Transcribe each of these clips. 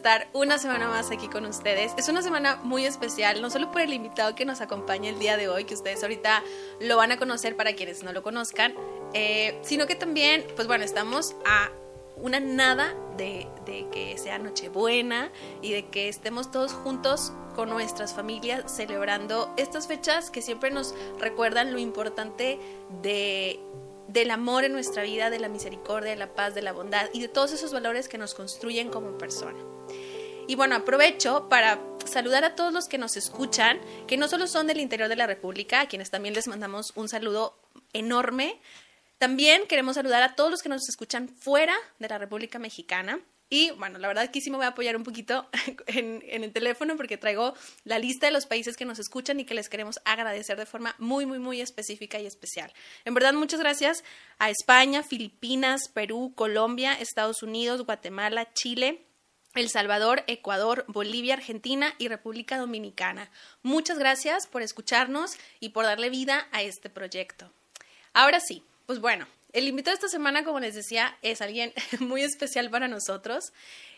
estar una semana más aquí con ustedes. Es una semana muy especial, no solo por el invitado que nos acompaña el día de hoy, que ustedes ahorita lo van a conocer para quienes no lo conozcan, eh, sino que también, pues bueno, estamos a una nada de, de, que sea Nochebuena y de que estemos todos juntos con nuestras familias celebrando estas fechas que siempre nos recuerdan lo importante de del amor en nuestra vida, de la misericordia, de la paz, de la bondad y de todos esos valores que nos construyen como persona. Y bueno, aprovecho para saludar a todos los que nos escuchan, que no solo son del interior de la República, a quienes también les mandamos un saludo enorme. También queremos saludar a todos los que nos escuchan fuera de la República Mexicana. Y bueno, la verdad que sí me voy a apoyar un poquito en, en, el teléfono porque traigo la lista de los países que nos escuchan y que les queremos agradecer de forma muy, muy, muy específica y especial. En verdad, muchas gracias a España, Filipinas, Perú, Colombia, Estados Unidos, Guatemala, Chile. El Salvador, Ecuador, Bolivia, Argentina y República Dominicana. Muchas gracias por escucharnos y por darle vida a este proyecto. Ahora sí, pues bueno, el invitado de esta semana, como les decía, es alguien muy especial para nosotros.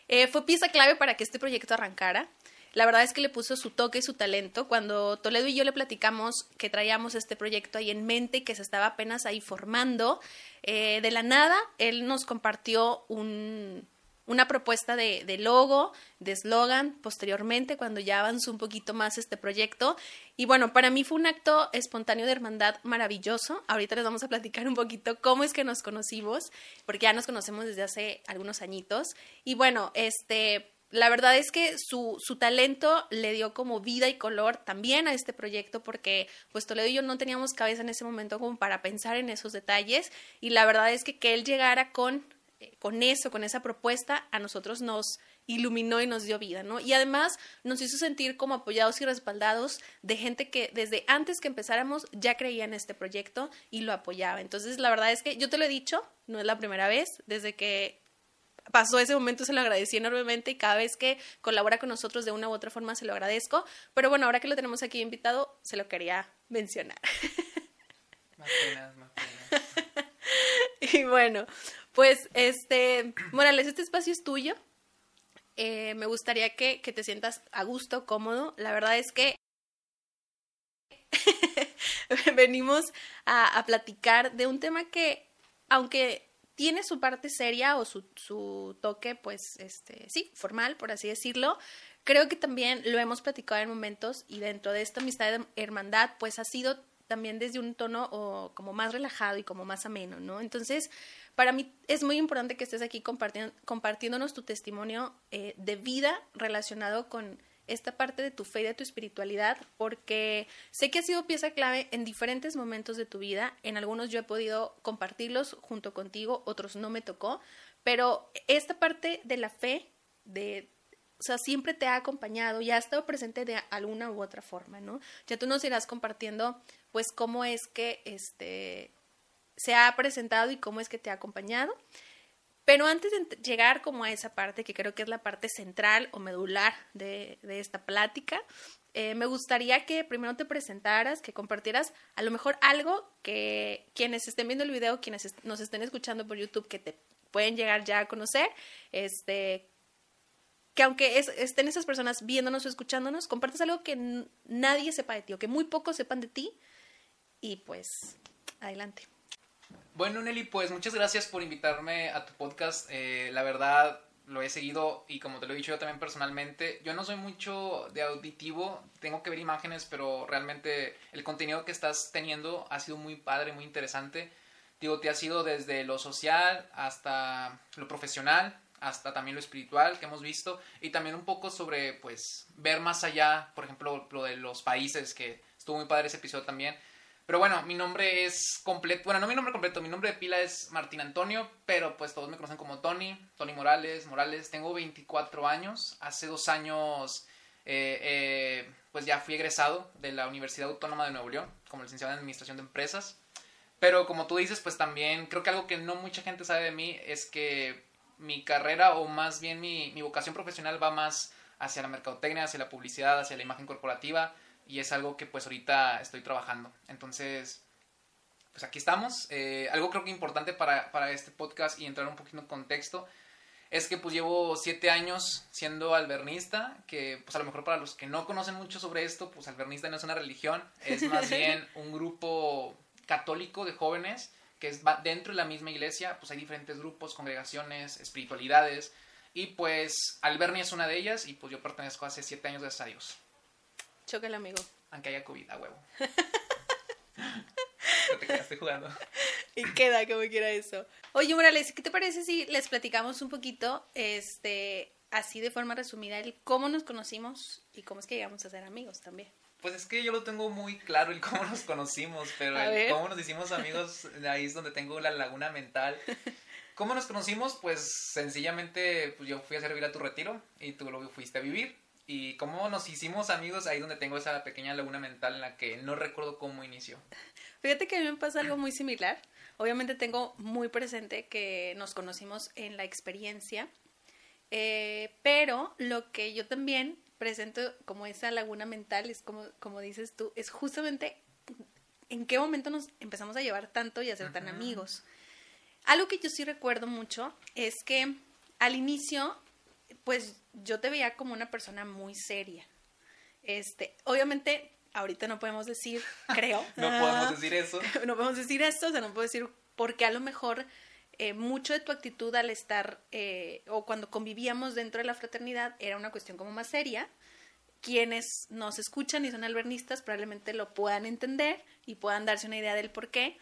Eh, fue pieza clave para que este proyecto arrancara. La verdad es que le puso su toque y su talento. Cuando Toledo y yo le platicamos que traíamos este proyecto ahí en mente y que se estaba apenas ahí formando, eh, de la nada, él nos compartió un, una propuesta de, de logo, de eslogan, posteriormente, cuando ya avanzó un poquito más este proyecto. Y bueno, para mí fue un acto espontáneo de hermandad maravilloso. Ahorita les vamos a platicar un poquito cómo es que nos conocimos, porque ya nos conocemos desde hace algunos añitos. Y bueno, este, la verdad es que su, su, talento le dio como vida y color también a este proyecto porque pues Toledo y yo no teníamos cabeza en ese momento como para pensar en esos detalles y la verdad es que que él llegara con con eso, con esa propuesta, a nosotros nos iluminó y nos dio vida, ¿no? Y además nos hizo sentir como apoyados y respaldados de gente que desde antes que empezáramos ya creía en este proyecto y lo apoyaba. Entonces, la verdad es que yo te lo he dicho, no es la primera vez, desde que pasó ese momento se lo agradecí enormemente y cada vez que colabora con nosotros de una u otra forma se lo agradezco. Pero bueno, ahora que lo tenemos aquí invitado, se lo quería mencionar. Más penas, más penas. y bueno, pues, este, Morales, este espacio es tuyo. Eh, me gustaría que, que te sientas a gusto, cómodo. La verdad es que venimos a, a, platicar de un tema que, aunque tiene su parte seria o su, su toque, pues, este, sí, formal, por así decirlo, creo que también lo hemos platicado en momentos y dentro de esta amistad de hermandad, pues ha sido también desde un tono o como más relajado y como más ameno, ¿no? Entonces, para mí es muy importante que estés aquí compartiendo, compartiéndonos tu testimonio eh, de vida relacionado con esta parte de tu fe y de tu espiritualidad, porque sé que ha sido pieza clave en diferentes momentos de tu vida. En algunos yo he podido compartirlos junto contigo, otros no me tocó, pero esta parte de la fe, de, o sea, siempre te ha acompañado y ha estado presente de alguna u otra forma, ¿no? Ya tú nos irás compartiendo, pues, cómo es que, este, se ha presentado y cómo es que te ha acompañado. Pero antes de llegar como a esa parte, que creo que es la parte central o medular de, esta plática, eh, me gustaría que primero te presentaras, que compartieras a lo mejor algo que quienes estén viendo el video, quienes nos estén escuchando por YouTube, que te pueden llegar ya a conocer, este, que aunque es, estén esas personas viéndonos o escuchándonos, compartas algo que nadie sepa de ti o que muy pocos sepan de ti y pues adelante. Bueno, Nelly, pues muchas gracias por invitarme a tu podcast. Eh, la verdad, lo he seguido y como te lo he dicho yo también personalmente, yo no soy mucho de auditivo, tengo que ver imágenes, pero realmente el contenido que estás teniendo ha sido muy padre, muy interesante. Digo, te ha sido desde lo social hasta lo profesional, hasta también lo espiritual que hemos visto y también un poco sobre, pues, ver más allá, por ejemplo, lo de los países, que estuvo muy padre ese episodio también. Pero bueno, mi nombre es completo, bueno, no mi nombre completo, mi nombre de pila es Martín Antonio, pero pues todos me conocen como Tony, Tony Morales, Morales, tengo 24 años, hace dos años eh, eh, pues ya fui egresado de la Universidad Autónoma de Nuevo León como licenciado en Administración de Empresas, pero como tú dices, pues también creo que algo que no mucha gente sabe de mí es que mi carrera o más bien mi, mi vocación profesional va más hacia la mercadotecnia, hacia la publicidad, hacia la imagen corporativa, y es algo que pues ahorita estoy trabajando. Entonces, pues aquí estamos. Eh, algo creo que importante para, para, este podcast y entrar un poquito en contexto es que pues llevo siete años siendo albernista, que pues a lo mejor para los que no conocen mucho sobre esto, pues albernista no es una religión, es más bien un grupo católico de jóvenes que es dentro de la misma iglesia, pues hay diferentes grupos, congregaciones, espiritualidades, y pues Alberni es una de ellas, y pues yo pertenezco hace siete años, gracias a Dios. El amigo. Aunque haya COVID, a huevo. no te quedaste jugando. Y queda como quiera eso. Oye, Morales, ¿qué te parece si les platicamos un poquito, este, así de forma resumida, el cómo nos conocimos y cómo es que llegamos a ser amigos también? Pues es que yo lo tengo muy claro el cómo nos conocimos, pero el cómo nos hicimos amigos, ahí es donde tengo la laguna mental. ¿Cómo nos conocimos? Pues sencillamente pues yo fui a servir a tu retiro y tú lo fuiste a vivir. Y cómo nos hicimos amigos, ahí donde tengo esa pequeña laguna mental en la que no recuerdo cómo inició. Fíjate que a mí me pasa algo muy similar. Obviamente tengo muy presente que nos conocimos en la experiencia, eh, pero lo que yo también presento como esa laguna mental, es como, como dices tú, es justamente en qué momento nos empezamos a llevar tanto y a ser tan amigos. Algo que yo sí recuerdo mucho es que al inicio, pues yo te veía como una persona muy seria. Este, obviamente, ahorita no podemos decir, creo. no podemos decir eso. no podemos decir esto, o sea, no puedo decir porque a lo mejor eh, mucho de tu actitud al estar eh, o cuando convivíamos dentro de la fraternidad era una cuestión como más seria. Quienes nos escuchan y son albernistas probablemente lo puedan entender y puedan darse una idea del por qué.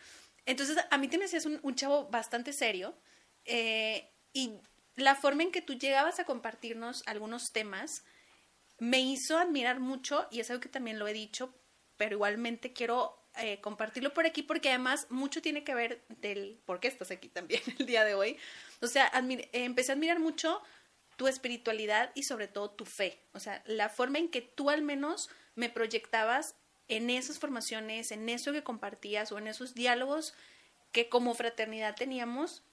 Entonces, a mí te me decías un, chavo bastante serio eh, y la forma en que tú llegabas a compartirnos algunos temas me hizo admirar mucho y es algo que también lo he dicho, pero igualmente quiero eh, compartirlo por aquí porque además mucho tiene que ver del por qué estás aquí también el día de hoy. O sea, eh, empecé a admirar mucho tu espiritualidad y sobre todo tu fe. O sea, la forma en que tú al menos me proyectabas en esas formaciones, en eso que compartías o en esos diálogos que como fraternidad teníamos,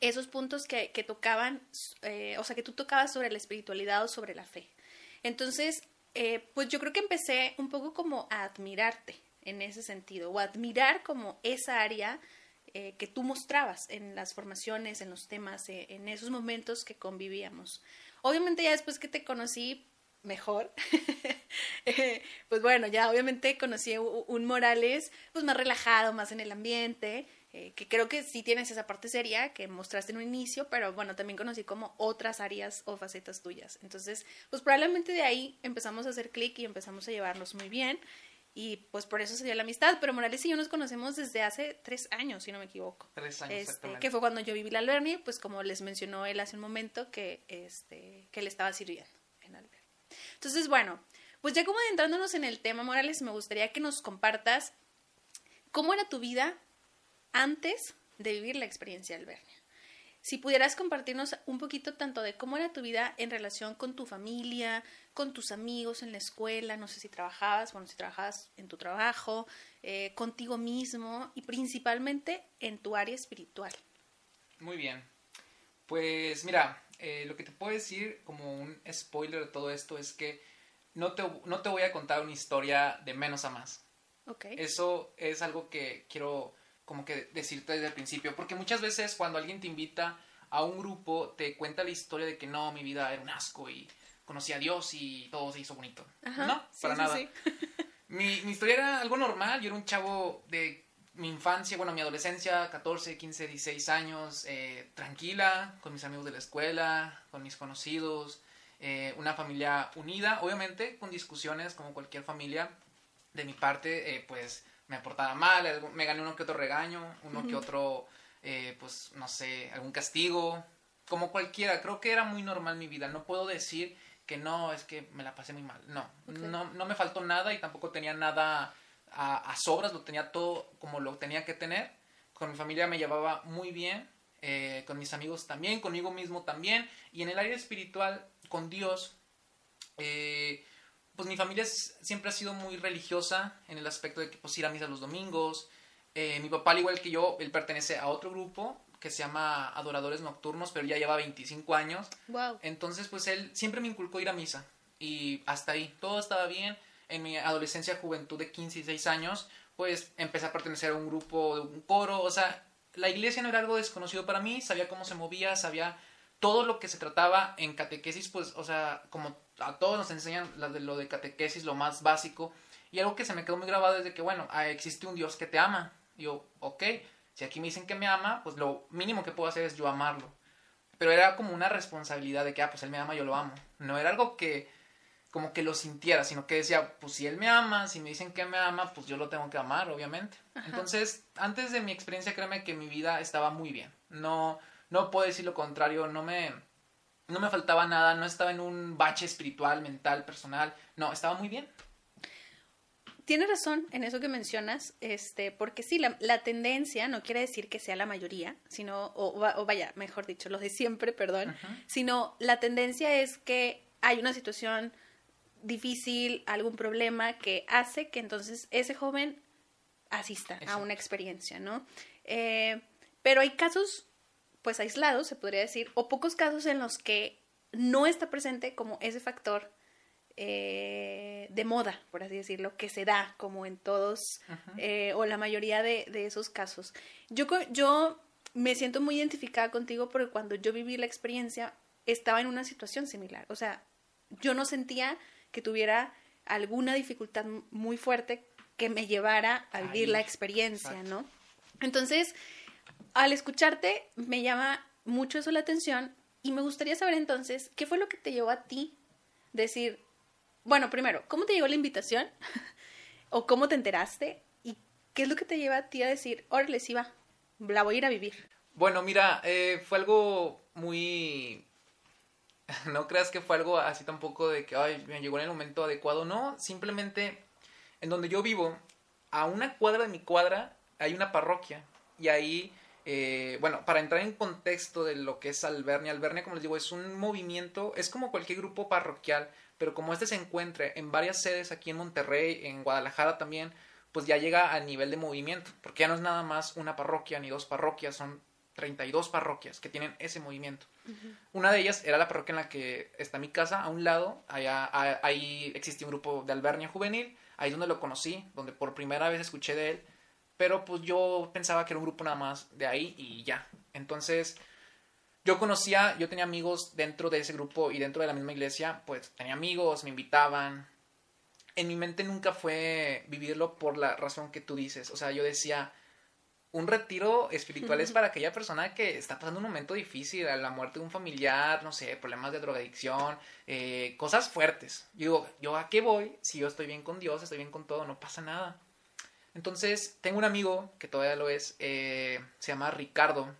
esos puntos que, que tocaban, eh, o sea, que tú tocabas sobre la espiritualidad o sobre la fe. Entonces, pues yo creo que empecé un poco como a admirarte, en ese sentido, o admirar como esa área eh, que tú mostrabas en las formaciones, en los temas, eh, en esos momentos que convivíamos. Obviamente ya después que te conocí mejor, eh, pues bueno, ya obviamente conocí un Morales pues más relajado, más en el ambiente, que creo que sí tienes esa parte seria que mostraste en un inicio, pero bueno, también conocí como otras áreas o facetas tuyas. Entonces, pues probablemente de ahí empezamos a hacer clic y empezamos a llevarnos muy bien. Y pues por eso se dio la amistad. Pero Morales y yo nos conocemos desde hace tres años, si no me equivoco. Tres años, este, Que fue cuando yo viví la Alberni, pues como les mencionó él hace un momento, que, este, que le estaba sirviendo en Alberni. Entonces, bueno, pues ya como adentrándonos en el tema, Morales, me gustaría que nos compartas cómo era tu vida antes de vivir la experiencia Albernia. Si pudieras compartirnos un poquito tanto de cómo era tu vida en relación con tu familia, con tus amigos en la escuela, no sé si trabajabas, bueno, si trabajabas en tu trabajo, eh, contigo mismo y principalmente en tu área espiritual. Muy bien. Pues mira, eh, lo que te puedo decir como un spoiler de todo esto es que no te, no te voy a contar una historia de menos a más. Okay. Eso es algo que quiero como que decirte desde el principio, porque muchas veces cuando alguien te invita a un grupo, te cuenta la historia de que no, mi vida era un asco y conocí a Dios y todo se hizo bonito. no, para nada. mi, mi historia era algo normal, yo era un chavo de mi infancia, bueno, mi adolescencia, 14, 15, 16 años, eh, tranquila, con mis amigos de la escuela, con mis conocidos, eh, una familia unida, obviamente con discusiones como cualquier familia. De mi parte, eh, pues me portaba mal, me gané uno que otro regaño, uno que otro, eh, pues no sé, algún castigo, como cualquiera. Creo que era muy normal mi vida. No puedo decir que no, es que me la pasé muy mal. No, no, no me faltó nada y tampoco tenía nada a, sobras, lo tenía todo como lo tenía que tener. Con mi familia me llevaba muy bien, eh, con mis amigos también, conmigo mismo también. Y en el área espiritual, con Dios, eh, pues mi familia siempre ha sido muy religiosa en el aspecto de que pues ir a misa los domingos. Eh, mi papá, al igual que yo, él pertenece a otro grupo que se llama Adoradores Nocturnos, pero ya lleva 25 años. Wow. Entonces, pues él siempre me inculcó ir a misa. Y hasta ahí, todo estaba bien. En mi adolescencia, juventud de 15 y 6 años, pues empecé a pertenecer a un grupo, de un coro. O sea, la iglesia no era algo desconocido para mí, sabía cómo se movía, sabía todo lo que se trataba en catequesis, pues, o sea, como a todos nos enseñan lo de, lo de catequesis, lo más básico, y algo que se me quedó muy grabado es de que, bueno, ah, existe un Dios que te ama. Y yo, ok, si aquí me dicen que me ama, pues lo mínimo que puedo hacer es yo amarlo. Pero era como una responsabilidad de que, ah, pues él me ama, yo lo amo. No era algo que como que lo sintiera, sino que decía, pues si él me ama, si me dicen que me ama, pues yo lo tengo que amar, obviamente. Entonces, antes de mi experiencia, créeme que mi vida estaba muy bien. No, no puedo decir lo contrario, no me, no me faltaba nada, no estaba en un bache espiritual, mental, personal, no, estaba muy bien. Tienes razón en eso que mencionas, este, porque sí, la, la tendencia no quiere decir que sea la mayoría, sino, o, vaya, mejor dicho, los de siempre, perdón, sino la tendencia es que hay una situación difícil, algún problema que hace que entonces ese joven asista a una experiencia, ¿no? Eh, pero hay casos, pues aislados, se podría decir, o pocos casos en los que no está presente como ese factor eh, de moda, por así decirlo, que se da como en todos eh, o la mayoría de, de, esos casos. Yo, yo me siento muy identificada contigo porque cuando yo viví la experiencia estaba en una situación similar. O sea, yo no sentía que tuviera alguna dificultad muy fuerte que me llevara a vivir la experiencia, ¿no? Entonces, al escucharte, me llama mucho eso la atención y me gustaría saber entonces, ¿qué fue lo que te llevó a ti decir, bueno, primero, ¿cómo te llegó la invitación? ¿O cómo te enteraste? ¿Y qué es lo que te lleva a ti a decir, órale, sí va, la voy a ir a vivir? Bueno, mira, eh, fue algo muy no creas que fue algo así tampoco de que, ay, me llegó en el momento adecuado. No, simplemente en donde yo vivo, a una cuadra de mi cuadra, hay una parroquia. Y ahí, eh, bueno, para entrar en contexto de lo que es Albernia, Albernia, como les digo, es un movimiento, es como cualquier grupo parroquial, pero como este se encuentra en varias sedes aquí en Monterrey, en Guadalajara también, pues ya llega a nivel de movimiento, porque ya no es nada más una parroquia ni dos parroquias, son 32 parroquias que tienen ese movimiento. Una de ellas era la parroquia en la que está mi casa, a un lado, allá, ahí existía un grupo de albernia juvenil, ahí es donde lo conocí, donde por primera vez escuché de él, pero pues yo pensaba que era un grupo nada más de ahí y ya. Entonces, yo conocía, yo tenía amigos dentro de ese grupo y dentro de la misma iglesia, pues tenía amigos, me invitaban. En mi mente nunca fue vivirlo por la razón que tú dices, o sea, yo decía, un retiro espiritual es para aquella persona que está pasando un momento difícil, la muerte de un familiar, no sé, problemas de drogadicción, eh, cosas fuertes. Yo digo, ¿yo a qué voy? Si yo estoy bien con Dios, estoy bien con todo, no pasa nada. Entonces, tengo un amigo que todavía lo es, eh, se llama Ricardo,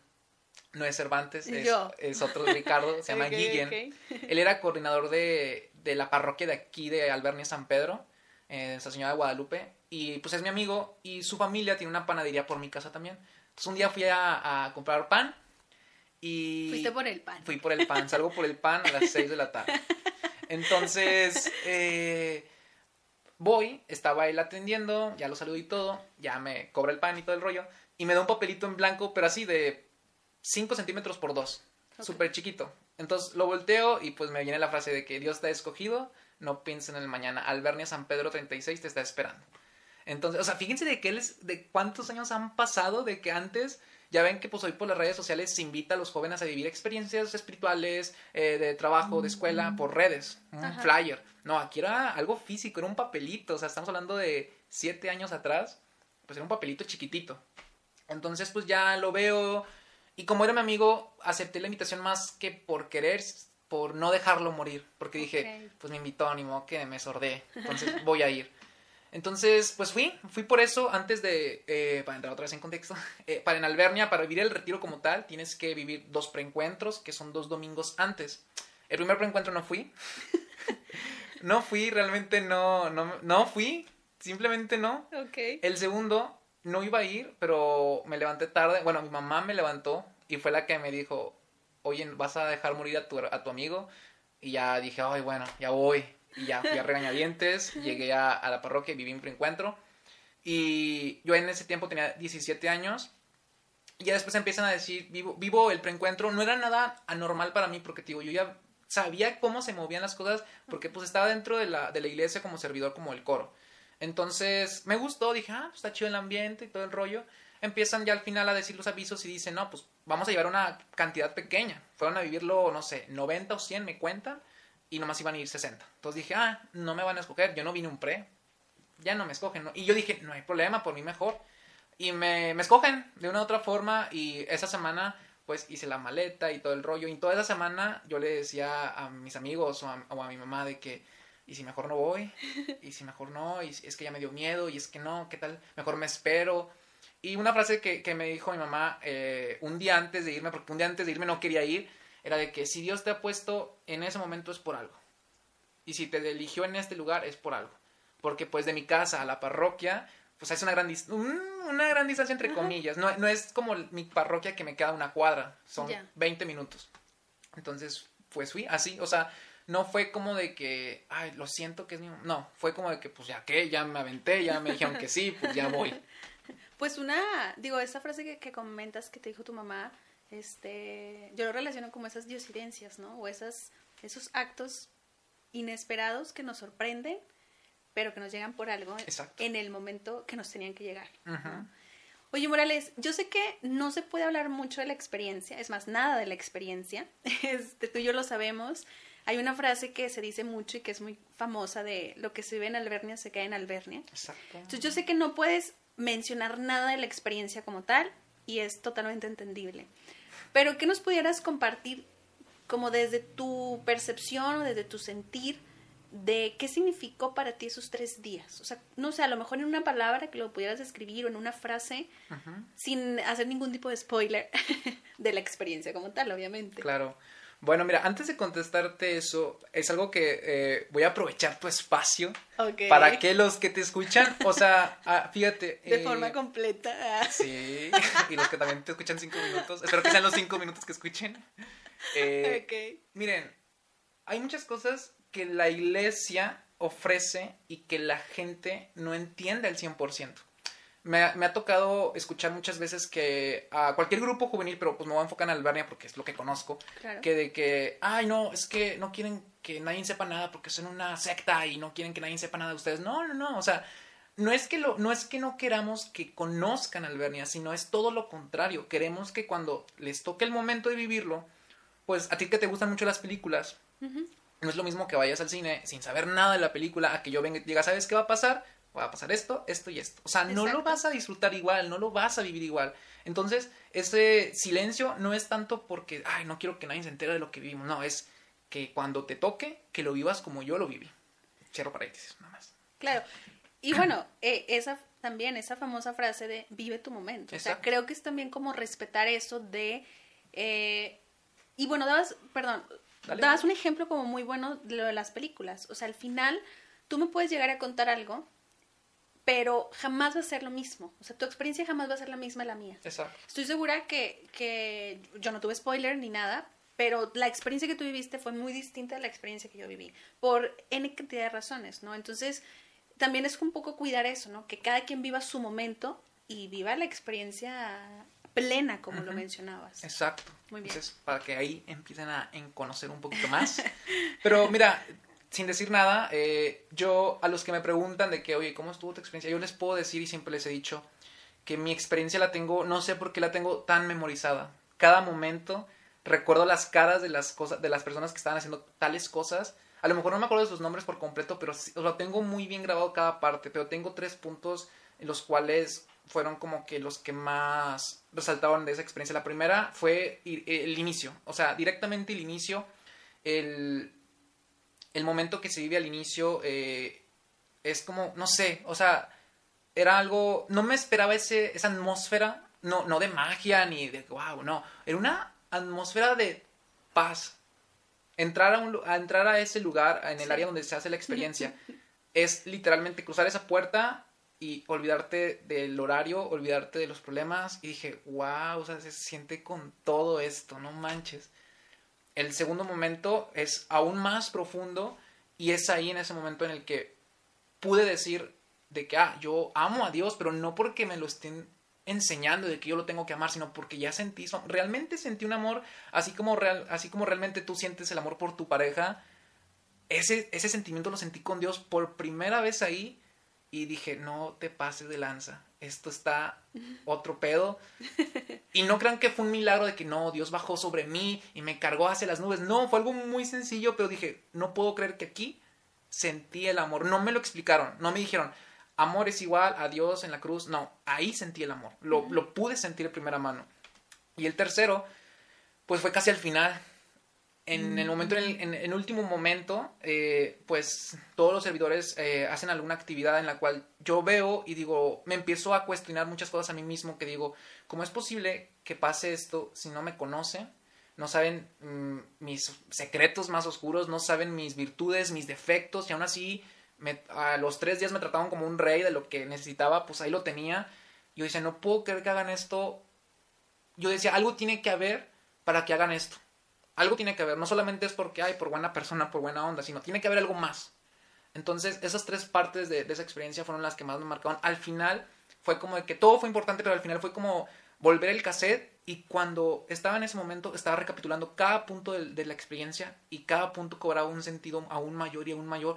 no es Cervantes, es, es otro Ricardo, se llama Guillen. Él era coordinador de, de la parroquia de aquí de Albernia San Pedro, en Esa Señora de Guadalupe, y pues es mi amigo y su familia tiene una panadería por mi casa también. Entonces un día fui a, comprar pan y... Fuiste por el pan. Fui por el pan, salgo por el pan a las 6 de la tarde. Entonces, eh, voy, estaba él atendiendo, ya lo saludé y todo, ya me cobra el pan y todo el rollo, y me da un papelito en blanco, pero así de 5 centímetros por 2, súper chiquito. Entonces lo volteo y pues me viene la frase de que Dios te ha escogido, no pienses en el mañana. Albernia San Pedro 36 te está esperando. Entonces, o sea, fíjense de qué les, de cuántos años han pasado de que antes ya ven que pues hoy por las redes sociales se invita a los jóvenes a vivir experiencias espirituales, eh, de trabajo, de escuela, mm. por redes, un flyer. No, aquí era algo físico, era un papelito, o sea, estamos hablando de siete años atrás, pues era un papelito chiquitito. Entonces, pues ya lo veo, y como era mi amigo, acepté la invitación más que por querer, por no dejarlo morir, porque dije, pues me invitó, ánimo, que me sordé, entonces voy a ir. Entonces, pues fui, fui por eso antes de, eh, para entrar otra vez en contexto, eh, para en Albernia, para vivir el retiro como tal, tienes que vivir dos preencuentros, que son dos domingos antes. El primer preencuentro no fui. no fui, realmente no, no, no fui, simplemente no. Okay. El segundo, no iba a ir, pero me levanté tarde, bueno, mi mamá me levantó y fue la que me dijo, oye, ¿vas a dejar morir a tu, a tu amigo? Y ya dije, ay, bueno, ya voy. Y ya fui a regañadientes, llegué a, a, la parroquia viví un preencuentro. Y yo en ese tiempo tenía 17 años. Y ya después empiezan a decir, vivo, vivo el preencuentro. No era nada anormal para mí porque, digo, yo ya sabía cómo se movían las cosas porque pues estaba dentro de la, de la iglesia como servidor, como el coro. Entonces me gustó, dije, ah, pues está chido el ambiente y todo el rollo. Empiezan ya al final a decir los avisos y dicen, no, pues vamos a llevar una cantidad pequeña. Fueron a vivirlo, no sé, 90 o 100 me cuentan y nomás iban a ir 60. Entonces dije, ah, no me van a escoger, yo no vine un pre, ya no me escogen. Y yo dije, no hay problema, por mí mejor. Y me, me escogen de una u otra forma y esa semana pues hice la maleta y todo el rollo. Y toda esa semana yo le decía a mis amigos o a, mi mamá de que, ¿y si mejor no voy? ¿Y si mejor no? ¿Y es que ya me dio miedo? ¿Y es que no? ¿Qué tal? Mejor me espero. Y una frase que, que me dijo mi mamá eh, un día antes de irme, porque un día antes de irme no quería ir, era de que si Dios te ha puesto en ese momento es por algo. Y si te eligió en este lugar es por algo. Porque pues de mi casa a la parroquia pues es una gran, una gran distancia entre comillas. No, no, es como mi parroquia que me queda una cuadra, son 20 minutos. Entonces, pues fui así, o sea, no fue como de que, ay, lo siento que es mi... No, fue como de que, pues ya que, ya me aventé, ya me dijeron que sí, pues ya voy. Pues una, digo, esa frase que, que comentas que te dijo tu mamá, este, yo lo relaciono como esas diosidencias, ¿no? O esas, esos actos inesperados que nos sorprenden pero que nos llegan por algo en el momento que nos tenían que llegar. Oye, Morales, yo sé que no se puede hablar mucho de la experiencia, es más, nada de la experiencia, este, tú y yo lo sabemos. Hay una frase que se dice mucho y que es muy famosa de lo que se vive en Albernia se cae en Albernia. Exacto. Entonces yo sé que no puedes mencionar nada de la experiencia como tal y es totalmente entendible. Pero ¿qué nos pudieras compartir como desde tu percepción o desde tu sentir? de qué significó para ti esos tres días. O sea, no sé, a lo mejor en una palabra que lo pudieras escribir o en una frase, sin hacer ningún tipo de spoiler de la experiencia como tal, obviamente. Claro. Bueno, mira, antes de contestarte eso, es algo que eh, voy a aprovechar tu espacio para que los que te escuchan, o sea, ah, fíjate. De eh, forma completa. Sí, y los que también te escuchan cinco minutos, espero que sean los cinco minutos que escuchen. Eh, Miren, hay muchas cosas que la iglesia ofrece y que la gente no entiende al 100%. Me, me ha tocado escuchar muchas veces que a cualquier grupo juvenil, pero pues me voy a enfocar en Albernia porque es lo que conozco, que de que, ay no, es que no quieren que nadie sepa nada porque son una secta y no quieren que nadie sepa nada de ustedes. No, no, no, o sea, no es que, lo, no, es que no queramos que conozcan Albernia, sino es todo lo contrario. Queremos que cuando les toque el momento de vivirlo, pues a ti que te gustan mucho las películas, no es lo mismo que vayas al cine sin saber nada de la película a que yo venga y diga, ¿sabes qué va a pasar? Va a pasar esto, esto y esto. O sea, no lo vas a disfrutar igual, no lo vas a vivir igual. Entonces, ese silencio no es tanto porque, ay, no quiero que nadie se entere de lo que vivimos. No, es que cuando te toque, que lo vivas como yo lo viví. Cierro paréntesis, nada más. Claro. Y bueno, eh, esa también, esa famosa frase de vive tu momento. O sea, creo que es también como respetar eso de... Eh, y bueno, dabas, perdón, dabas un ejemplo como muy bueno de lo de las películas. O sea, al final tú me puedes llegar a contar algo, pero jamás va a ser lo mismo. O sea, tu experiencia jamás va a ser la misma la mía. Exacto. Estoy segura que, que yo no tuve spoiler ni nada, pero la experiencia que tú viviste fue muy distinta a la experiencia que yo viví, por N cantidad de razones, ¿no? Entonces, también es un poco cuidar eso, ¿no? Que cada quien viva su momento y viva la experiencia plena, como lo mencionabas. Exacto. Muy bien. Entonces, para que ahí empiecen a conocer un poquito más. Pero mira, sin decir nada, eh, yo a los que me preguntan de que, oye, ¿cómo estuvo tu experiencia? Yo les puedo decir y siempre les he dicho que mi experiencia la tengo, no sé por qué la tengo tan memorizada. Cada momento recuerdo las caras de las cosas, de las personas que estaban haciendo tales cosas. A lo mejor no me acuerdo de sus nombres por completo, pero lo tengo muy bien grabado cada parte. Pero tengo tres puntos en los cuales fueron como que los que más resaltaban de esa experiencia. La primera fue el inicio, o sea, directamente el inicio, el, el momento que se vive al inicio eh, es como, no sé, o sea, era algo, no me esperaba ese, esa atmósfera, no, no de magia ni de wow, no, era una atmósfera de paz. Entrar a, un, a entrar a ese lugar, en el área donde se hace la experiencia, es literalmente cruzar esa puerta y olvidarte del horario, olvidarte de los problemas. Y dije, wow, o sea, se siente con todo esto, no manches. El segundo momento es aún más profundo y es ahí en ese momento en el que pude decir de que, ah, yo amo a Dios, pero no porque me lo estén enseñando de que yo lo tengo que amar, sino porque ya sentí, realmente sentí un amor, así como, así como realmente tú sientes el amor por tu pareja, ese, ese sentimiento lo sentí con Dios por primera vez ahí y dije, no te pases de lanza. Esto está otro pedo. Y no crean que fue un milagro de que no, Dios bajó sobre mí y me cargó hacia las nubes. No, fue algo muy sencillo, pero dije, no puedo creer que aquí sentí el amor. No me lo explicaron, no me dijeron, amor es igual a Dios en la cruz. No, ahí sentí el amor. Lo, lo pude sentir de primera mano. Y el tercero, pues fue casi al final en el momento, en el, último momento, eh, pues todos los servidores eh, hacen alguna actividad en la cual yo veo y digo, me empiezo a cuestionar muchas cosas a mí mismo que digo, ¿cómo es posible que pase esto si no me conocen? No saben mm, mis secretos más oscuros, no saben mis virtudes, mis defectos y aún así a los tres días me trataban como un rey de lo que necesitaba, pues ahí lo tenía. Yo decía, no puedo creer que hagan esto. Yo decía, algo tiene que haber para que hagan esto algo tiene que haber, no solamente es porque hay por buena persona, por buena onda, sino tiene que haber algo más. Entonces, esas tres partes de, esa experiencia fueron las que más me marcaron. Al final, fue como de que todo fue importante, pero al final fue como volver el cassette y cuando estaba en ese momento, estaba recapitulando cada punto de, la experiencia y cada punto cobraba un sentido aún mayor y aún mayor.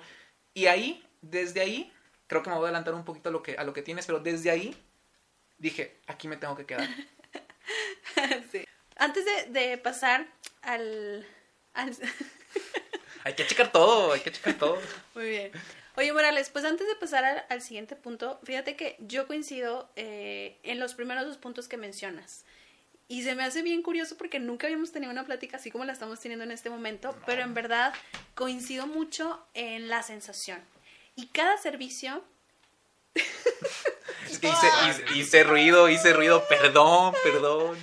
Y ahí, desde ahí, creo que me voy a adelantar un poquito a lo que, a lo que tienes, pero desde ahí dije, aquí me tengo que quedar. sí. Antes de pasar al... hay que checar todo, hay que checar todo. Muy bien. Oye, Morales, pues antes de pasar al, siguiente punto, fíjate que yo coincido eh, en los primeros dos puntos que mencionas. Y se me hace bien curioso porque nunca habíamos tenido una plática así como la estamos teniendo en este momento, pero en verdad coincido mucho en la sensación. Y cada servicio es que hice, ruido, hice ruido, perdón, perdón.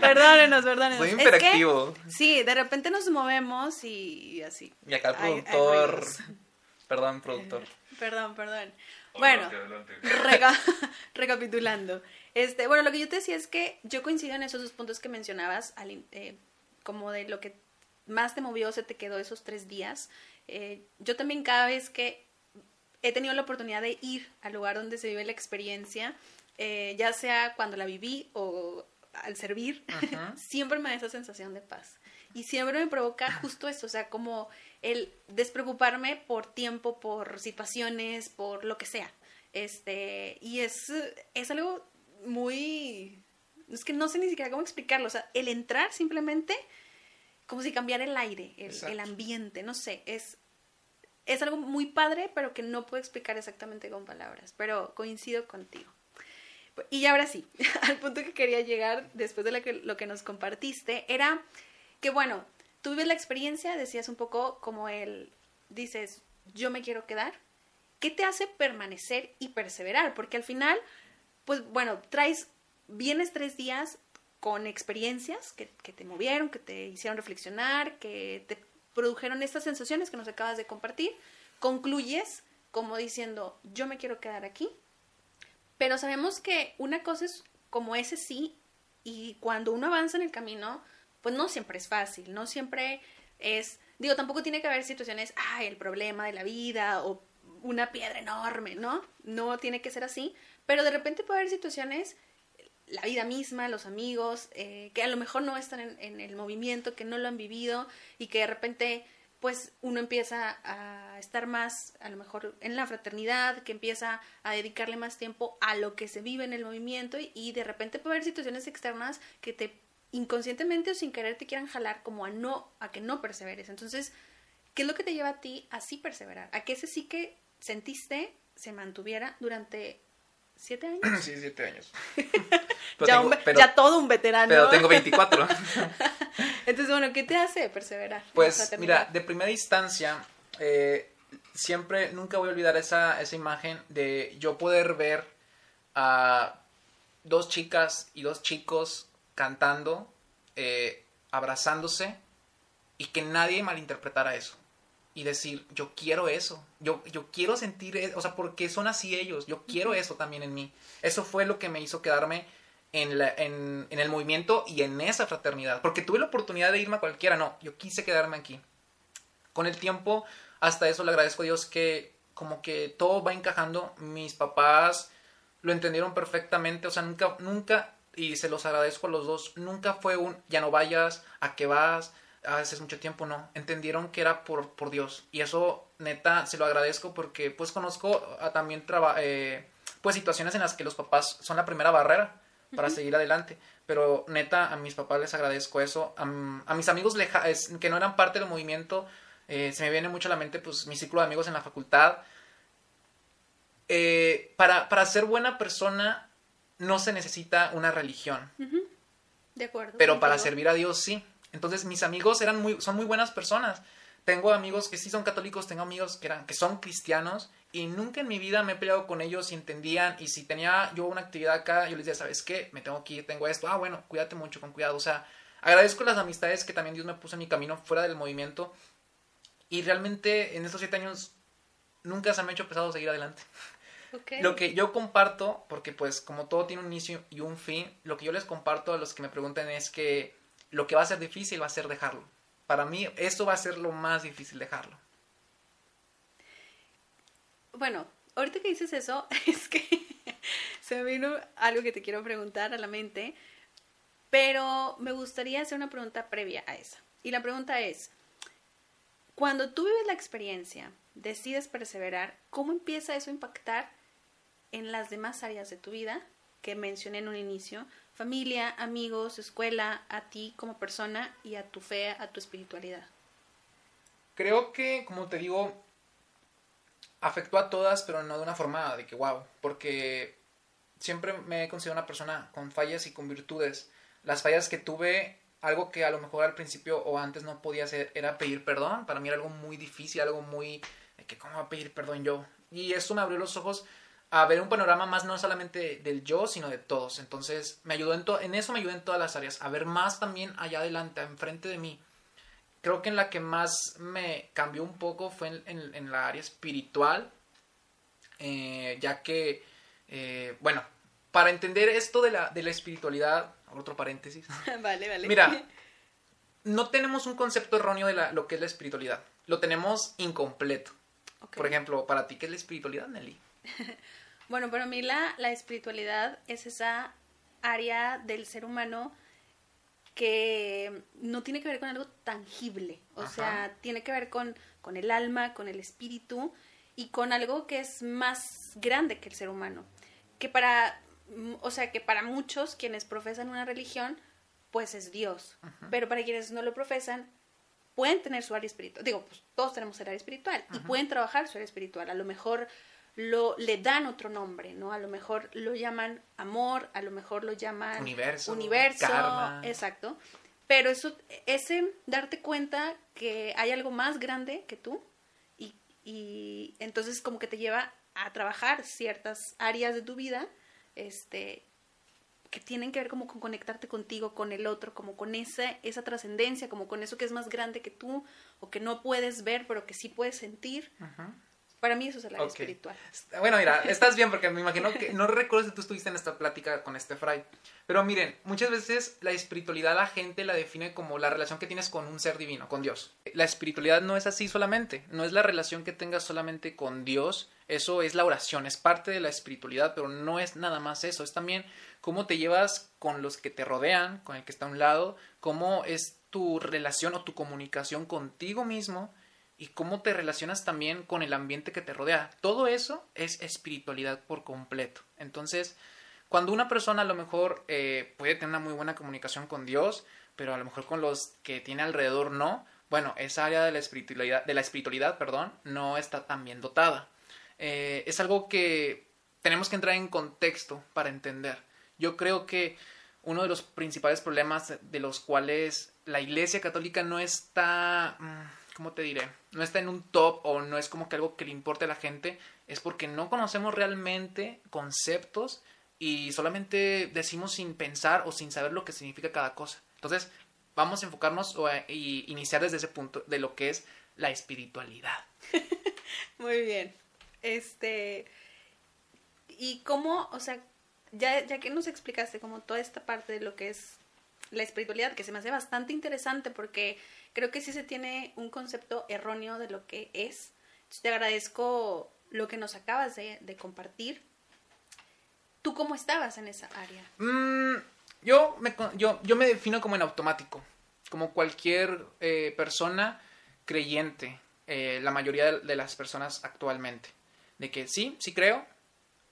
perdónenos, perdónenos. Soy imperactivo. sí, de repente nos movemos y, así. Y acá el productor. perdón, productor. Perdón, perdón. Bueno, recapitulando. Este, bueno, lo que yo te decía es que yo coincido en esos dos puntos que mencionabas, eh, como de lo que más te movió, se te quedó esos tres días. Eh, yo también cada vez que he tenido la oportunidad de ir al lugar donde se vive la experiencia, eh, ya sea cuando la viví o al servir, siempre me da esa sensación de paz. Y siempre me provoca justo eso, o sea, como el despreocuparme por tiempo, por situaciones, por lo que sea. Este, y es, es algo muy... Es que no sé ni siquiera cómo explicarlo, o sea, el entrar simplemente como si cambiara el aire, el, el ambiente, no sé, es, es algo muy padre, pero que no puedo explicar exactamente con palabras, pero coincido contigo. Y ahora sí, al punto que quería llegar después de lo que, lo que nos compartiste, era que, bueno, tú vives la experiencia, decías un poco como el, dices, yo me quiero quedar. ¿Qué te hace permanecer y perseverar? Porque al final, pues bueno, traes, vienes tres días con experiencias que, que te movieron, que te hicieron reflexionar, que te produjeron estas sensaciones que nos acabas de compartir, concluyes como diciendo, yo me quiero quedar aquí, pero sabemos que una cosa es como ese sí, y cuando uno avanza en el camino, pues no siempre es fácil, no siempre es, digo, tampoco tiene que haber situaciones, ay, el problema de la vida o una piedra enorme, ¿no? No tiene que ser así, pero de repente puede haber situaciones la vida misma, los amigos, eh, que a lo mejor no están en, el movimiento, que no lo han vivido y que de repente pues uno empieza a estar más a lo mejor en la fraternidad, que empieza a dedicarle más tiempo a lo que se vive en el movimiento y, de repente puede haber situaciones externas que te inconscientemente o sin querer te quieran jalar como a no a que no perseveres. Entonces, ¿qué es lo que te lleva a ti a sí perseverar? A que ese sí que sentiste se mantuviera durante ¿Siete años? Sí, siete años. ya, todo un veterano. Pero tengo 24. Entonces, bueno, ¿qué te hace perseverar? Pues, mira, de primera instancia, eh, siempre, nunca voy a olvidar esa, esa imagen de yo poder ver a dos chicas y dos chicos cantando, eh, abrazándose y que nadie malinterpretara eso y decir, yo quiero eso, yo, yo quiero sentir, e-", o sea, porque son así ellos, yo quiero eso también en mí. Eso fue lo que me hizo quedarme en, la, en, en, el movimiento y en esa fraternidad, porque tuve la oportunidad de irme a cualquiera, no, yo quise quedarme aquí. Con el tiempo, hasta eso le agradezco a Dios que como que todo va encajando, mis papás lo entendieron perfectamente, o sea, nunca, nunca, y se los agradezco a los dos, nunca fue un, ya no vayas, a qué vas, veces mucho tiempo no, entendieron que era por, por Dios. Y eso, neta, se lo agradezco porque pues conozco a también eh, pues situaciones en las que los papás son la primera barrera para seguir adelante. Pero neta, a mis papás les agradezco eso. A, a mis amigos leja es, que no eran parte del movimiento, eh, se me viene mucho a la mente pues mi círculo de amigos en la facultad. Eh, para, para ser buena persona no se necesita una religión. De acuerdo. Pero para servir a Dios sí. Entonces mis amigos eran muy, son muy buenas personas. Tengo amigos que sí son católicos, tengo amigos que, eran, que son cristianos y nunca en mi vida me he peleado con ellos si entendían y si tenía yo una actividad acá, yo les decía, ¿sabes qué? Me tengo que ir, tengo esto. Ah, bueno, cuídate mucho, con cuidado. O sea, agradezco las amistades que también Dios me puso en mi camino fuera del movimiento y realmente en estos siete años nunca se me ha hecho pesado seguir adelante. Lo que yo comparto, porque pues como todo tiene un inicio y un fin, lo que yo les comparto a los que me pregunten es que lo que va a ser difícil va a ser dejarlo. Para mí esto va a ser lo más difícil dejarlo. Bueno, ahorita que dices eso, es que se me vino algo que te quiero preguntar a la mente, pero me gustaría hacer una pregunta previa a esa. Y la pregunta es, cuando tú vives la experiencia, decides perseverar, ¿cómo empieza eso a impactar en las demás áreas de tu vida que mencioné en un inicio? Familia, amigos, escuela, a ti como persona y a tu fe, a tu espiritualidad. Creo que, como te digo, afectó a todas, pero no de una forma de que wow, porque siempre me he considerado una persona con fallas y con virtudes. Las fallas que tuve algo que a lo mejor al principio o antes no podía hacer era pedir perdón. Para mí era algo muy difícil, algo muy... que ¿Cómo va a pedir perdón yo? Y eso me abrió los ojos a ver un panorama más no solamente del yo, sino de todos. Entonces, me ayudó en, en eso me ayudó en todas las áreas, a ver más también allá adelante, enfrente de mí. Creo que en la que más me cambió un poco fue en, en, la área espiritual, eh, ya que, eh, bueno, para entender esto de la, de la espiritualidad, otro paréntesis. vale, vale. Mira, no tenemos un concepto erróneo de la, lo que es la espiritualidad. Lo tenemos incompleto. Por ejemplo, para ti, ¿qué es la espiritualidad, Nelly? bueno, para mí la, la espiritualidad es esa área del ser humano que no tiene que ver con algo tangible, o sea, tiene que ver con, con el alma, con el espíritu y con algo que es más grande que el ser humano. Que para o sea que para muchos quienes profesan una religión, pues es Dios, pero para quienes no lo profesan, pueden tener su área espiritual. Digo, pues todos tenemos el área espiritual y pueden trabajar su área espiritual. A lo mejor lo le dan otro nombre, ¿no? A lo mejor lo llaman amor, a lo mejor lo llaman universo, universo, exacto. Pero eso ese darte cuenta que hay algo más grande que tú y, y entonces como que te lleva a trabajar ciertas áreas de tu vida este, que tienen que ver como con conectarte contigo, con el otro, como con esa, esa trascendencia, como con eso que es más grande que tú o que no puedes ver, pero que sí puedes sentir. Para mí eso es el área espiritual. Bueno, mira, estás bien porque me imagino que no recuerdo si tú estuviste en esta plática con este fray. Pero miren, muchas veces la espiritualidad la gente la define como la relación que tienes con un ser divino, con Dios. La espiritualidad no es así solamente, no es la relación que tengas solamente con Dios, eso es la oración, es parte de la espiritualidad, pero no es nada más eso, es también cómo te llevas con los que te rodean, con el que está a un lado, cómo es tu relación o tu comunicación contigo mismo y cómo te relacionas también con el ambiente que te rodea. Todo eso es espiritualidad por completo. Entonces, cuando una persona a lo mejor eh, puede tener una muy buena comunicación con Dios, pero a lo mejor con los que tiene alrededor no, bueno, esa área de la espiritualidad, de la espiritualidad, perdón, no está tan bien dotada. Eh, es algo que tenemos que entrar en contexto para entender. Yo creo que uno de los principales problemas de los cuales la Iglesia Católica no está mm, ¿cómo te diré? No está en un top o no es como que algo que le importe a la gente, es porque no conocemos realmente conceptos y solamente decimos sin pensar o sin saber lo que significa cada cosa. Entonces, vamos a enfocarnos o y iniciar desde ese punto de lo que es la espiritualidad. Muy bien. Este. ¿Y cómo, o sea, ya, ya que nos explicaste como toda esta parte de lo que es la espiritualidad, que se me hace bastante interesante porque creo que sí se tiene un concepto erróneo de lo que es. te agradezco lo que nos acabas de, compartir. ¿Tú cómo estabas en esa área? Mm, yo, me, yo, yo, me defino como en automático, como cualquier eh, persona creyente, eh, la mayoría de, las personas actualmente. De que sí, sí creo,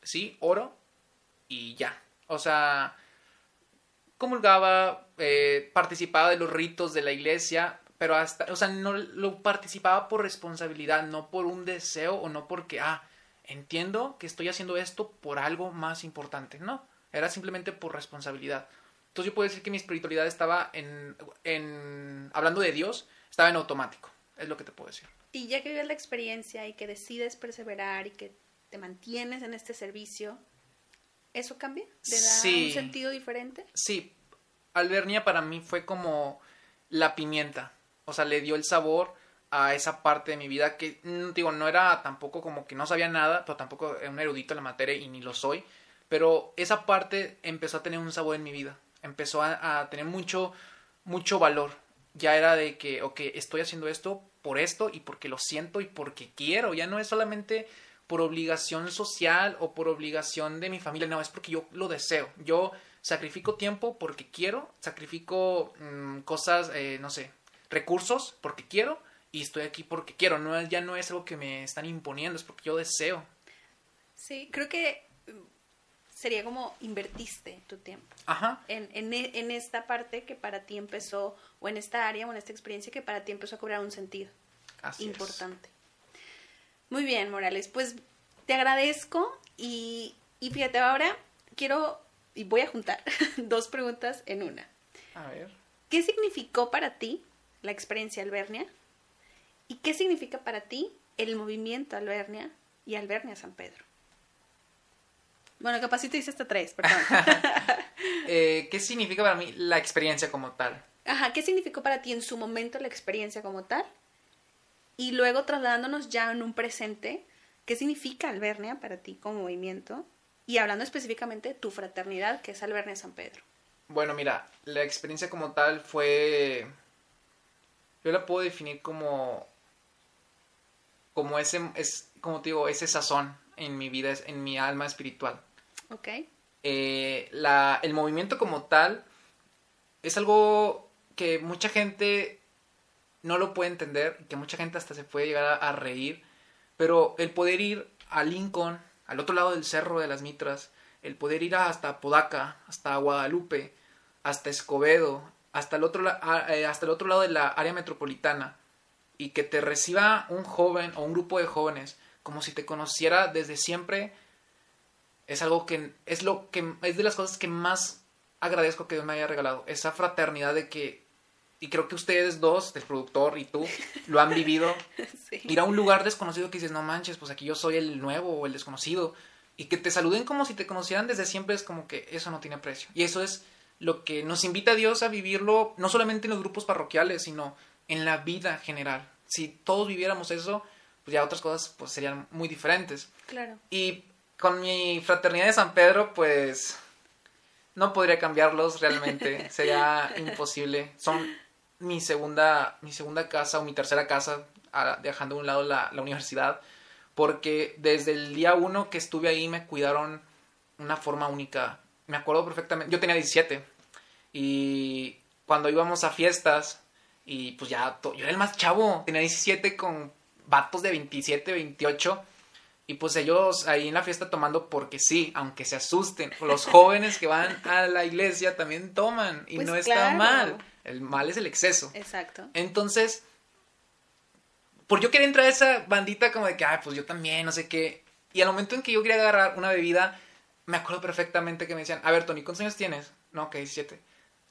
sí, oro y ya. O sea, comulgaba, eh, participaba de los ritos de la iglesia, pero hasta, o sea, no lo participaba por responsabilidad, no por un deseo o no porque, ah, entiendo que estoy haciendo esto por algo más importante, no, era simplemente por responsabilidad. Entonces yo puedo decir que mi espiritualidad estaba en, en hablando de Dios, estaba en automático, es lo que te puedo decir. Y ya que vives la experiencia y que decides perseverar y que te mantienes en este servicio, ¿eso cambia? ¿Te da un sentido diferente? Sí, Albernia para mí fue como la pimienta, o sea, le dio el sabor a esa parte de mi vida que, mm, digo, no era tampoco como que no sabía nada, pero tampoco era un erudito en la materia y ni lo soy, pero esa parte empezó a tener un sabor en mi vida, empezó a, tener mucho, mucho valor. Ya era de que, ok, estoy haciendo esto por esto y porque lo siento y porque quiero, ya no es solamente por obligación social o por obligación de mi familia, no, es porque yo lo deseo. Yo sacrifico tiempo porque quiero, sacrifico mm, cosas, eh, no sé, recursos porque quiero y estoy aquí porque quiero. No, ya no es algo que me están imponiendo, es porque yo deseo. Sí, creo que mm, sería como invertiste tu tiempo. Ajá. En, en, en, esta parte que para ti empezó, o en esta área, o en esta experiencia que para ti empezó a cobrar un sentido. Así importante. Muy bien, Morales. Pues te agradezco y, y fíjate, ahora quiero y voy a juntar dos preguntas en una. A ver. ¿Qué significó para ti la experiencia Albernia? ¿Y qué significa para ti el movimiento Albernia y Albernia San Pedro? Bueno, capaz si te hice hasta tres, perdón. Eh, ¿Qué significa para mí la experiencia como tal? Ajá, ¿qué significó para ti en su momento la experiencia como tal? Y luego trasladándonos ya en un presente, ¿qué significa Albernia para ti como movimiento? Y hablando específicamente de tu fraternidad, que es Albernia San Pedro. Bueno, mira, la experiencia como tal fue... Yo la puedo definir como como ese, es, como te digo, ese sazón en mi vida, en mi alma espiritual. Ok. Eh, la, el movimiento como tal es algo que mucha gente no lo puede entender, que mucha gente hasta se puede llegar a, reír, pero el poder ir a Lincoln, al otro lado del Cerro de las Mitras, el poder ir hasta Podaca, hasta Guadalupe, hasta Escobedo, hasta el otro, eh, hasta el otro lado de la área metropolitana, y que te reciba un joven o un grupo de jóvenes como si te conociera desde siempre es algo que es lo que es de las cosas que más agradezco que Dios me haya regalado. Esa fraternidad de que y creo que ustedes dos el productor y tú lo han vivido. Ir a un lugar desconocido que dices no manches pues aquí yo soy el nuevo o el desconocido y que te saluden como si te conocieran desde siempre es como que eso no tiene precio. Y eso es lo que nos invita a Dios a vivirlo no solamente en los grupos parroquiales sino en la vida general. Si todos viviéramos eso, pues ya otras cosas pues serían muy diferentes. Claro. Y con mi fraternidad de San Pedro, pues no podría cambiarlos realmente, sería imposible. Son mi segunda, mi segunda casa o mi tercera casa, dejando a un lado la, la universidad, porque desde el día uno que estuve ahí me cuidaron una forma única. Me acuerdo perfectamente, yo tenía 17 y cuando íbamos a fiestas y pues ya, yo era el más chavo, tenía 17 con vatos de 27, 28. Y pues ellos ahí en la fiesta tomando porque sí, aunque se asusten. Los jóvenes que van a la iglesia también toman y pues no está mal. El mal es el exceso. Exacto. Entonces, por yo quería entrar a esa bandita como de que, ay, pues yo también, no sé qué. Y al momento en que yo quería agarrar una bebida, me acuerdo perfectamente que me decían, a ver, Tony, ¿cuántos años tienes? No, que 17.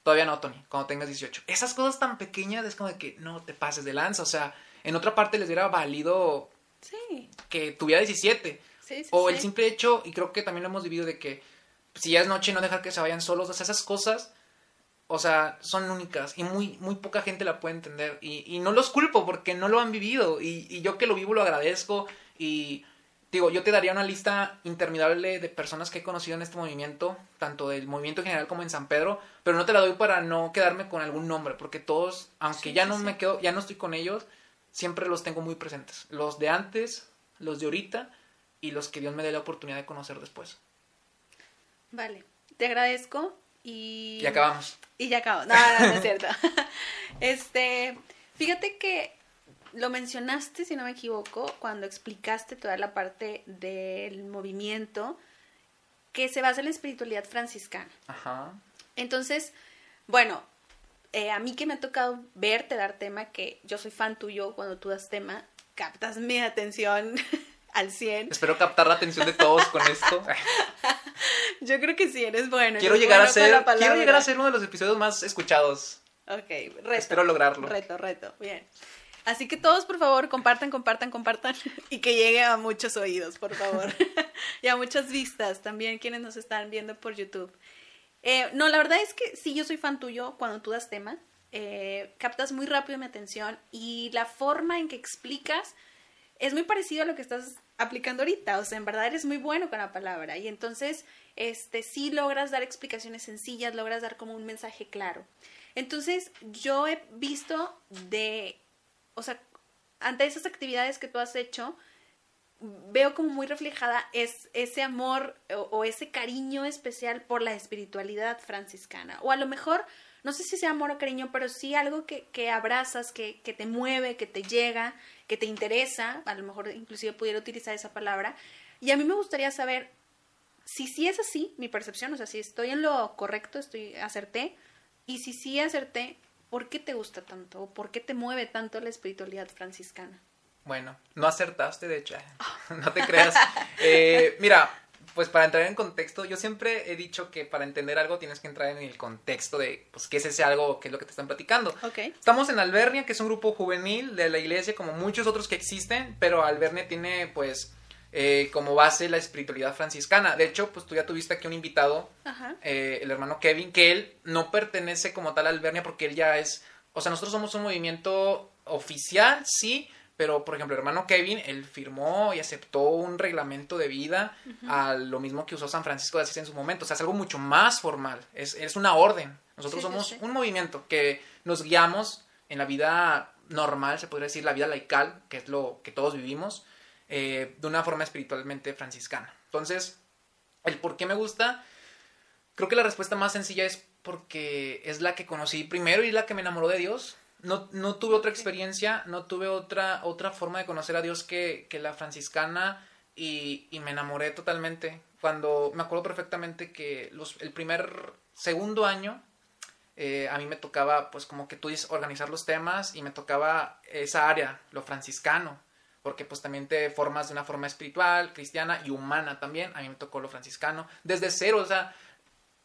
Todavía no, Tony, cuando tengas 18. Esas cosas tan pequeñas es como de que no te pases de lanza. O sea, en otra parte les hubiera valido sí. que tuviera 17. Sí, sí, o el simple hecho, y creo que también lo hemos vivido, de que si ya es noche, no dejar que se vayan solos. O sea, esas cosas, o sea, son únicas y muy, muy poca gente la puede entender. Y, y no los culpo porque no lo han vivido. Y, y yo que lo vivo lo agradezco. Y digo, yo te daría una lista interminable de personas que he conocido en este movimiento, tanto del movimiento en general como en San Pedro, pero no te la doy para no quedarme con algún nombre, porque todos, aunque ya no me quedo, ya no estoy con ellos, siempre los tengo muy presentes. Los de antes, los de ahorita y los que Dios me dé la oportunidad de conocer después. Vale, te agradezco y... Y acabamos. Y ya acabamos. No, no, no es cierto. este, fíjate que lo mencionaste, si no me equivoco, cuando explicaste toda la parte del movimiento, que se basa en la espiritualidad franciscana. Ajá. Entonces, bueno, eh, a mí que me ha tocado verte dar tema, que yo soy fan tuyo cuando tú das tema, captas mi atención al 100. Espero captar la atención de todos con esto. Yo creo que sí, eres bueno. quiero eres llegar a bueno ser quiero llegar a ser uno de los episodios más escuchados. Ok, reto. Espero lograrlo. Reto, reto, bien. Así que todos, por favor, compartan, compartan, compartan y que llegue a muchos oídos, por favor. y a muchas vistas también, quienes nos están viendo por YouTube. Eh, no, la verdad es que sí, yo soy fan tuyo cuando tú das tema. Eh, captas muy rápido mi atención y la forma en que explicas es muy parecido a lo que estás aplicando ahorita. O sea, en verdad eres muy bueno con la palabra y entonces, este, sí logras dar explicaciones sencillas, logras dar como un mensaje claro. Entonces, yo he visto de, o sea, ante esas actividades que tú has hecho, veo como muy reflejada es ese amor o, ese cariño especial por la espiritualidad franciscana. O a lo mejor, no sé si sea amor o cariño, pero sí algo que, que abrazas, que, que te mueve, que te llega, que te interesa. A lo mejor inclusive pudiera utilizar esa palabra. Y a mí me gustaría saber si sí es así, mi percepción, o sea, si estoy en lo correcto, estoy acerté, y si sí acerté, ¿por qué te gusta tanto? ¿O por qué te mueve tanto la espiritualidad franciscana? Bueno, no acertaste, de hecho. No te creas. Eh, mira, pues para entrar en contexto, yo siempre he dicho que para entender algo tienes que entrar en el contexto de, pues, qué es ese algo, qué es lo que te están platicando. Ok. Estamos en Albernia, que es un grupo juvenil de la iglesia, como muchos otros que existen, pero Albernia tiene, pues, eh, como base la espiritualidad franciscana. De hecho, pues tú ya tuviste aquí un invitado, Ajá. eh, el hermano Kevin, que él no pertenece como tal a Albernia porque él ya es, o sea, nosotros somos un movimiento oficial, sí, pero por ejemplo, el hermano Kevin, él firmó y aceptó un reglamento de vida a lo mismo que usó San Francisco de Asís en su momento, o sea, es algo mucho más formal, es, es una orden. Nosotros sí, somos sí. un movimiento que nos guiamos en la vida normal, se podría decir, la vida laical, que es lo que todos vivimos, eh, de una forma espiritualmente franciscana. Entonces, el por qué me gusta, creo que la respuesta más sencilla es porque es la que conocí primero y la que me enamoró de Dios. No, no tuve otra experiencia, no tuve otra, otra forma de conocer a Dios que, que la franciscana y, y me enamoré totalmente. Cuando me acuerdo perfectamente que los, el primer, segundo año, eh, a mí me tocaba, pues como que tú dices, organizar los temas y me tocaba esa área, lo franciscano, porque pues también te formas de una forma espiritual, cristiana y humana también. A mí me tocó lo franciscano, desde cero, o sea,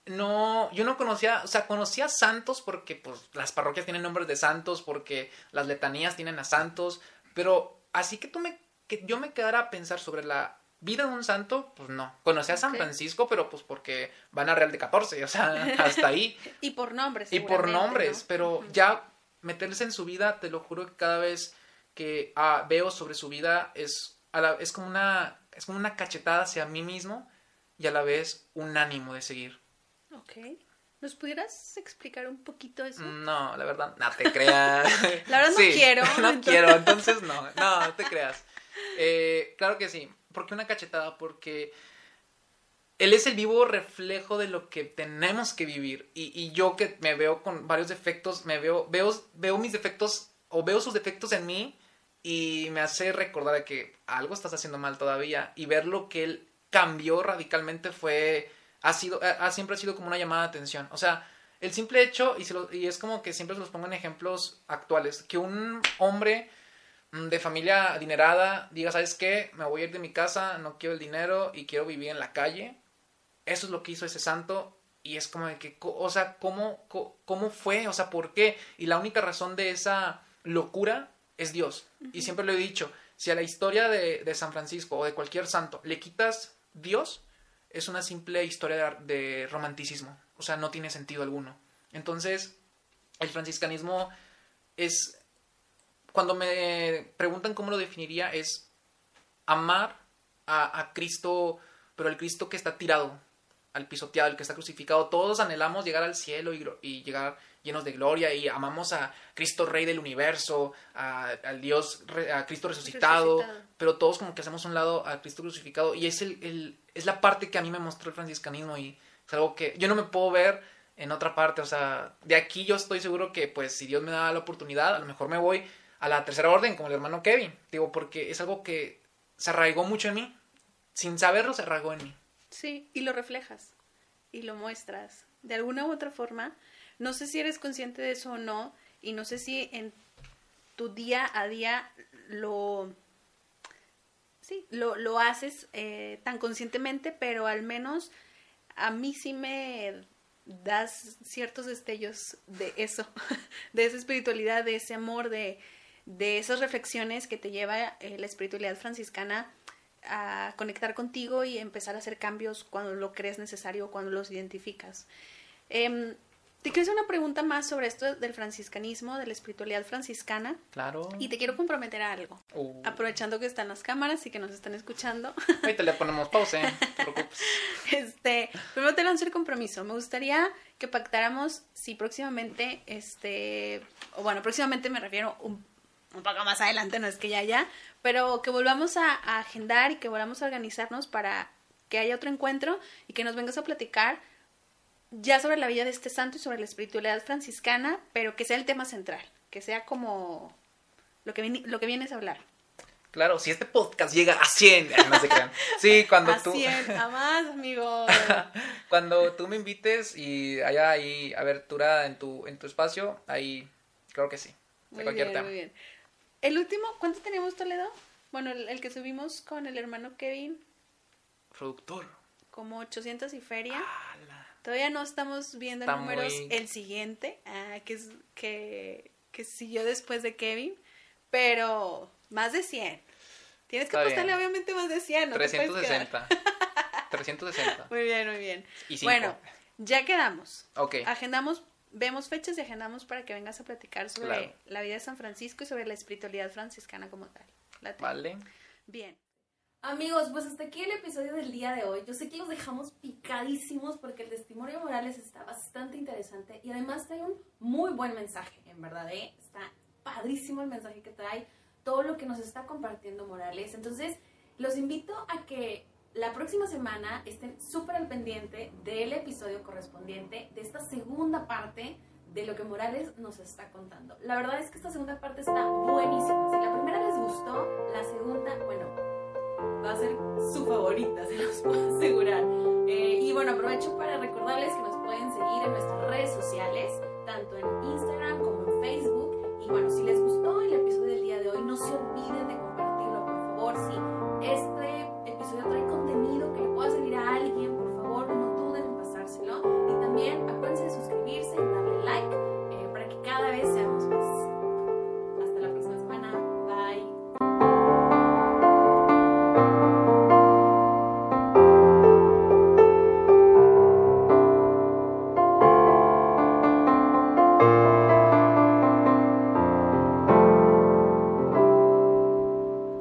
no, yo no conocía, o sea, conocía santos porque pues las parroquias tienen nombres de santos, porque las letanías tienen a santos, pero así que tú me, que yo me quedara a pensar sobre la vida de un santo, pues no. Conocía a San. Francisco, pero pues porque van a Real de 14, o sea, hasta ahí. Y por nombres. Y por nombres, ¿no? pero Ujú. ya meterse en su vida, te lo juro que cada vez que ah, veo sobre su vida es, a la- es, como una, es como una cachetada hacia mí mismo y a la vez un ánimo de seguir. Ok. ¿Nos pudieras explicar un poquito eso? No, la verdad, no te creas. La verdad no Sí, quiero, No entonces- quiero, entonces no, no, no te creas. Eh, claro que sí. ¿Por qué una cachetada? Porque él es el vivo reflejo de lo que tenemos que vivir. Y, y yo que me veo con varios defectos, me veo, veo, veo mis defectos o veo sus defectos en mí y me hace recordar que algo estás haciendo mal todavía. Y ver lo que él cambió radicalmente fue, ha sido, ha, siempre ha sido como una llamada de atención. O sea, el simple hecho, y, se lo- y es como que siempre se los pongo en ejemplos actuales, que un hombre mm, de familia adinerada diga, ¿sabes qué? Me voy a ir de mi casa, no quiero el dinero y quiero vivir en la calle. Eso es lo que hizo ese santo y es como de que, o sea, ¿cómo, cómo fue? O sea, ¿por qué? Y la única razón de esa locura es Dios. Y siempre lo he dicho, si a la historia de, de San Francisco o de cualquier santo le quitas Dios, es una simple historia de, de romanticismo. O sea, no tiene sentido alguno. Entonces, el franciscanismo es, cuando me preguntan cómo lo definiría, es amar a, a Cristo, pero el Cristo que está tirado, al pisoteado, el que está crucificado. Todos anhelamos llegar al cielo y llegar llenos de gloria y amamos a Cristo Rey del universo, a- al Dios, a Cristo resucitado, Resucitado. pero todos como que hacemos un lado a Cristo crucificado y es, el, el- es la parte que a mí me mostró el franciscanismo y es algo que yo no me puedo ver en otra parte, o sea, de aquí yo estoy seguro que pues si Dios me da la oportunidad, a lo mejor me voy a la tercera orden como el hermano Kevin, digo, porque es algo que se arraigó mucho en mí, sin saberlo se arraigó en mí. Sí, y lo reflejas y lo muestras de alguna u otra forma. No sé si eres consciente de eso o no, y no sé si en tu día a día lo, sí, lo, lo haces eh, tan conscientemente, pero al menos a mí sí me das ciertos destellos de eso, de esa espiritualidad, de ese amor, de, de esas reflexiones que te lleva eh, la espiritualidad franciscana a conectar contigo y empezar a hacer cambios cuando lo crees necesario, cuando los identificas. Em, te quiero hacer una pregunta más sobre esto del franciscanismo, de la espiritualidad franciscana. Claro. Y te quiero comprometer a algo. Uh. Aprovechando que están las cámaras y que nos están escuchando. Ahorita le ponemos pausa, ¿eh? no te preocupes. Este, primero te lanzo el compromiso. Me gustaría que pactáramos si próximamente, este, o bueno, próximamente me refiero un, un poco más adelante, no es que ya ya, pero que volvamos a, a agendar y que volvamos a organizarnos para que haya otro encuentro y que nos vengas a platicar ya sobre la vida de este santo y sobre la espiritualidad franciscana, pero que sea el tema central, que sea como lo que, lo que vienes a hablar. Claro, si este podcast llega a 100, ay, no se crean. Sí, cuando a tú 100, a más, amigo. cuando tú me invites y haya ahí abertura en tu en tu espacio, ahí creo que sí. De Muy cualquier bien, tema. muy bien. El último, ¿cuánto teníamos Toledo? Bueno, el, el que subimos con el hermano Kevin, Productor. como 800 y feria. Todavía no estamos viendo Está números. muy- El siguiente, ah, que, es, que, que siguió después de Kevin, pero más de 100. Tienes que Está apostarle bien. obviamente más de 100, no te puedes quedar. 360. 360. Muy bien, muy bien. Y. Bueno, ya quedamos. Ok. Agendamos, vemos fechas y agendamos para que vengas a platicar sobre Claro. la vida de San Francisco y sobre la espiritualidad franciscana como tal. Vale. Bien. Amigos, pues hasta aquí el episodio del día de hoy. Yo sé que los dejamos picadísimos porque el testimonio de Morales está bastante interesante y además trae un muy buen mensaje, en verdad, ¿eh? Está padrísimo el mensaje que trae, todo lo que nos está compartiendo Morales. Entonces, los invito a que la próxima semana estén súper al pendiente del episodio correspondiente de esta segunda parte de lo que Morales nos está contando. La verdad es que esta segunda parte está buenísima. Si la primera les gustó, la segunda, bueno, va a ser su favorita, se los puedo asegurar. Eh, y bueno, aprovecho para recordarles que nos pueden seguir en nuestras redes sociales, tanto en Instagram como en Facebook. Y bueno, si les gustó el episodio del día de hoy, no se olviden de compartirlo, por favor. Si este episodio trae